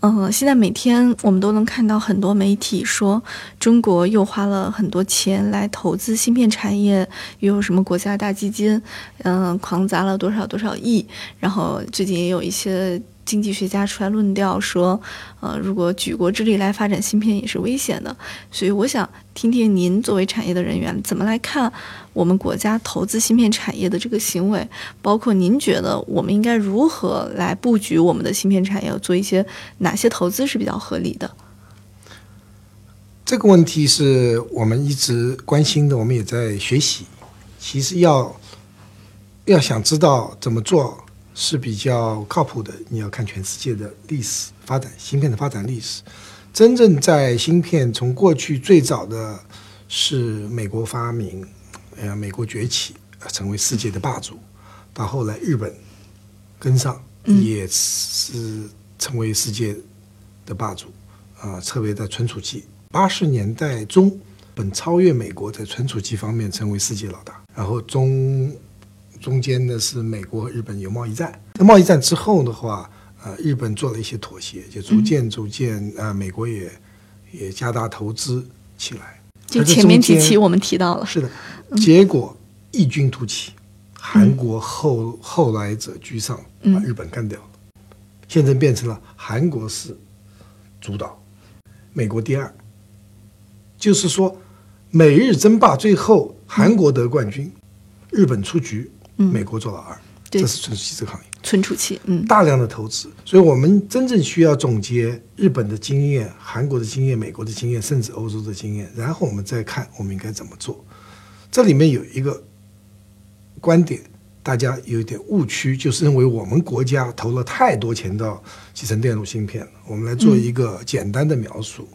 嗯，现在每天我们都能看到很多媒体说，中国又花了很多钱来投资芯片产业，又有什么国家大基金，嗯，狂砸了多少多少亿。然后最近也有一些。经济学家出来论调说，呃，如果举国之力来发展芯片也是危险的，所以我想听听您作为产业的人员怎么来看我们国家投资芯片产业的这个行为，包括您觉得我们应该如何来布局我们的芯片产业，做一些哪些投资是比较合理的？这个问题是我们一直关心的，我们也在学习。其实要要想知道怎么做。是比较靠谱的。你要看全世界的历史发展，芯片的发展历史。真正在芯片从过去最早的是美国发明，呃，美国崛起，成为世界的霸主。到后来日本跟上，也是成为世界的霸主。啊，特别在存储器，八十年代中本超越美国在存储器方面成为世界老大。然后中。中间呢是美国和日本有贸易战，那贸易战之后的话，呃，日本做了一些妥协，就逐渐逐渐，呃，美国也也加大投资起来。就前面几期我们提到了，是的，结果异军突起，韩国后后来者居上，把日本干掉了，现在变成了韩国是主导，美国第二，就是说美日争霸，最后韩国得冠军，日本出局。美国做老二，这是存储器这个行业。存储器，嗯，大量的投资，所以我们真正需要总结日本的经验、韩国的经验、美国的经验，甚至欧洲的经验，然后我们再看我们应该怎么做。这里面有一个观点，大家有一点误区，就是认为我们国家投了太多钱到集成电路芯片了。我们来做一个简单的描述：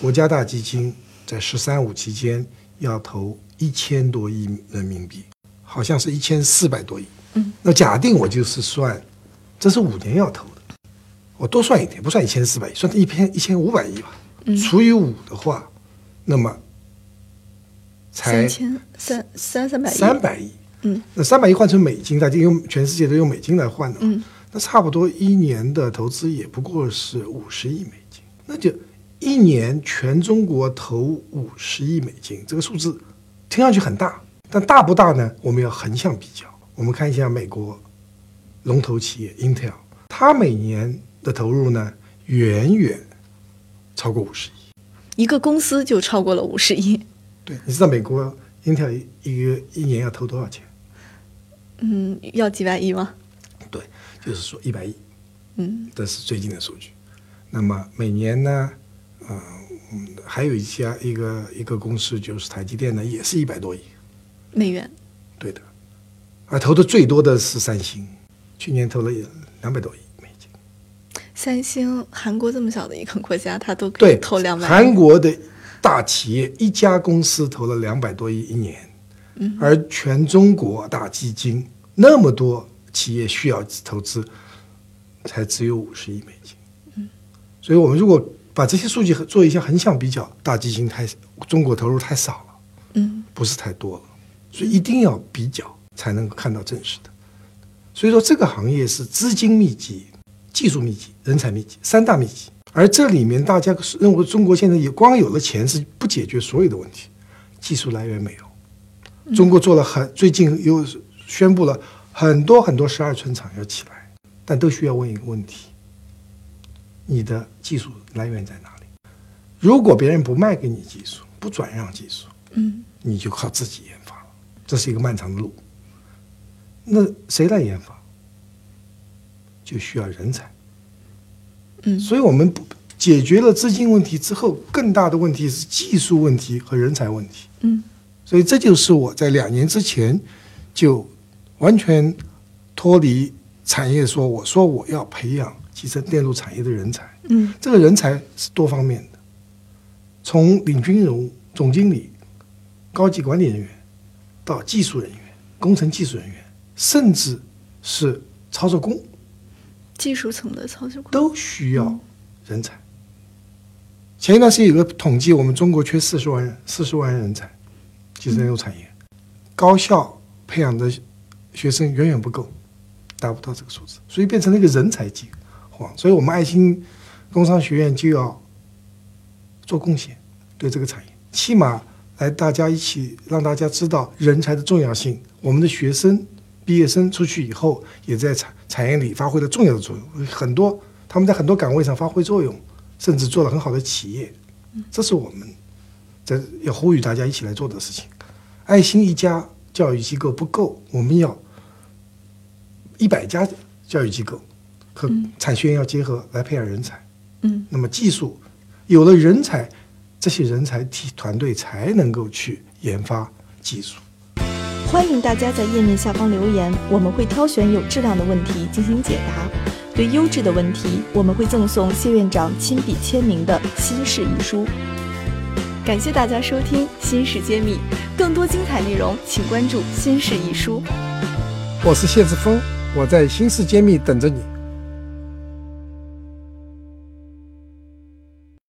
国家大基金在“十三五”期间要投一千多亿人民币。好像是一千四百多亿，嗯，那假定我就是算，这是五年要投的，我多算一点，不算一千四百亿，算一千一千五百亿吧，嗯。除以五的话，那么才三千三三三百亿，三百亿，嗯，那三百亿换成美金，大家用全世界都用美金来换的，嗯，那差不多一年的投资也不过是五十亿美金，那就一年全中国投五十亿美金，这个数字听上去很大。但大不大呢？我们要横向比较。我们看一下美国龙头企业 Intel，它每年的投入呢，远远超过五十亿。一个公司就超过了五十亿。对，你知道美国 Intel 一个一年要投多少钱？嗯，要几百亿吗？对，就是说一百亿。嗯，这是最近的数据。那么每年呢，嗯，还有一家一个一个公司就是台积电呢，也是一百多亿。美元，对的，而，投的最多的是三星，去年投了两百多亿美金。三星，韩国这么小的一个国家，它都可以投两百。韩国的大企业一家公司投了两百多亿一年，嗯，而全中国大基金那么多企业需要投资，才只有五十亿美金。嗯，所以我们如果把这些数据做一下横向比较，大基金太中国投入太少了，嗯，不是太多了。所以一定要比较才能够看到真实的。所以说这个行业是资金密集、技术密集、人才密集三大密集。而这里面大家认为中国现在也光有了钱是不解决所有的问题，技术来源没有。中国做了很最近又宣布了很多很多十二寸厂要起来，但都需要问一个问题：你的技术来源在哪里？如果别人不卖给你技术，不转让技术，嗯，你就靠自己研发。这是一个漫长的路，那谁来研发？就需要人才。嗯，所以我们不解决了资金问题之后，更大的问题是技术问题和人才问题。嗯，所以这就是我在两年之前就完全脱离产业，说我说我要培养集成电路产业的人才。嗯，这个人才是多方面的，从领军人物、总经理、高级管理人员。到技术人员、工程技术人员，甚至是操作工技术层的操作工都需要人才。前一段时间有个统计，我们中国缺四十万人，四十万人才，集成电路产业，高校培养的学生远远不够，达不到这个数字，所以变成了一个人才饥荒。所以我们爱心工商学院就要做贡献，对这个产业，起码来大家一起让大家知道人才的重要性。我们的学生毕业生出去以后，也在产产业里发挥了重要的作用，很多他们在很多岗位上发挥作用，甚至做了很好的企业。这是我们在要呼吁大家一起来做的事情。爱心一家教育机构不够，我们要一百家教育机构和产学研要结合来培养人才。嗯，那么技术有了人才，这些人才体团队才能够去研发技术。欢迎大家在页面下方留言，我们会挑选有质量的问题进行解答。对优质的问题，我们会赠送谢院长亲笔签名的新式一书。感谢大家收听《新事揭秘》，更多精彩内容请关注《新事一书》。我是谢志峰，我在新世揭秘等着你。